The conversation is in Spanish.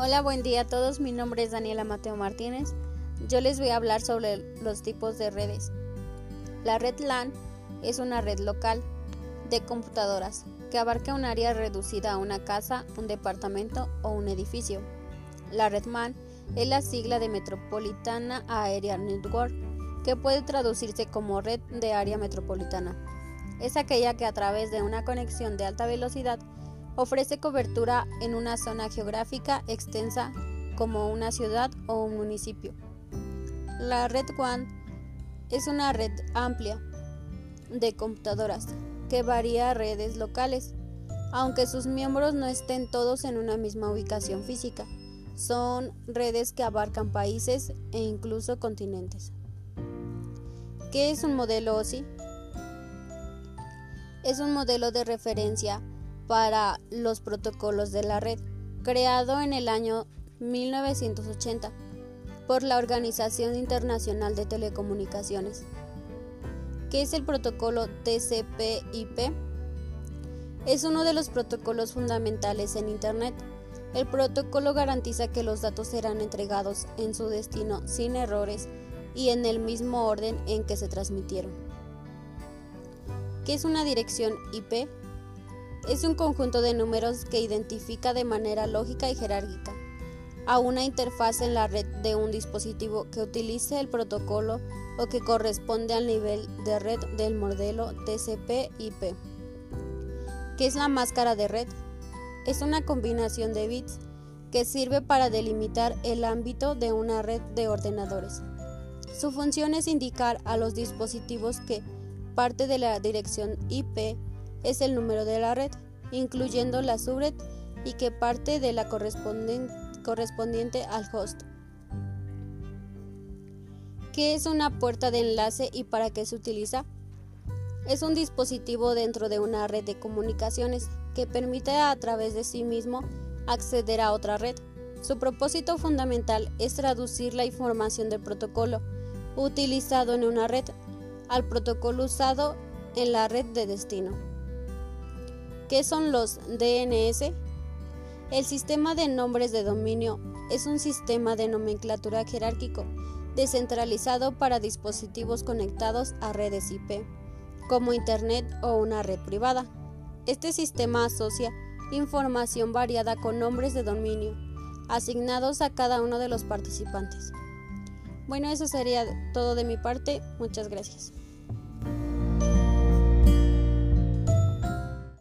Hola, buen día a todos. Mi nombre es Daniela Mateo Martínez. Yo les voy a hablar sobre los tipos de redes. La red LAN es una red local de computadoras que abarca un área reducida a una casa, un departamento o un edificio. La red MAN es la sigla de Metropolitana Area Network, que puede traducirse como red de área metropolitana. Es aquella que a través de una conexión de alta velocidad ofrece cobertura en una zona geográfica extensa como una ciudad o un municipio. La red WAN es una red amplia de computadoras que varía redes locales, aunque sus miembros no estén todos en una misma ubicación física. Son redes que abarcan países e incluso continentes. ¿Qué es un modelo OSI? Es un modelo de referencia para los protocolos de la red, creado en el año 1980 por la Organización Internacional de Telecomunicaciones. ¿Qué es el protocolo TCP/IP? Es uno de los protocolos fundamentales en Internet. El protocolo garantiza que los datos serán entregados en su destino sin errores y en el mismo orden en que se transmitieron. ¿Qué es una dirección IP? Es un conjunto de números que identifica de manera lógica y jerárquica a una interfaz en la red de un dispositivo que utilice el protocolo o que corresponde al nivel de red del modelo TCP/IP. ¿Qué es la máscara de red? Es una combinación de bits que sirve para delimitar el ámbito de una red de ordenadores. Su función es indicar a los dispositivos que parte de la dirección IP es el número de la red, incluyendo la subred y que parte de la correspondiente al host. ¿Qué es una puerta de enlace y para qué se utiliza? Es un dispositivo dentro de una red de comunicaciones que permite a través de sí mismo acceder a otra red. Su propósito fundamental es traducir la información del protocolo utilizado en una red al protocolo usado en la red de destino. ¿Qué son los DNS? El sistema de nombres de dominio es un sistema de nomenclatura jerárquico descentralizado para dispositivos conectados a redes IP, como Internet o una red privada. Este sistema asocia información variada con nombres de dominio asignados a cada uno de los participantes. Bueno, eso sería todo de mi parte. Muchas gracias.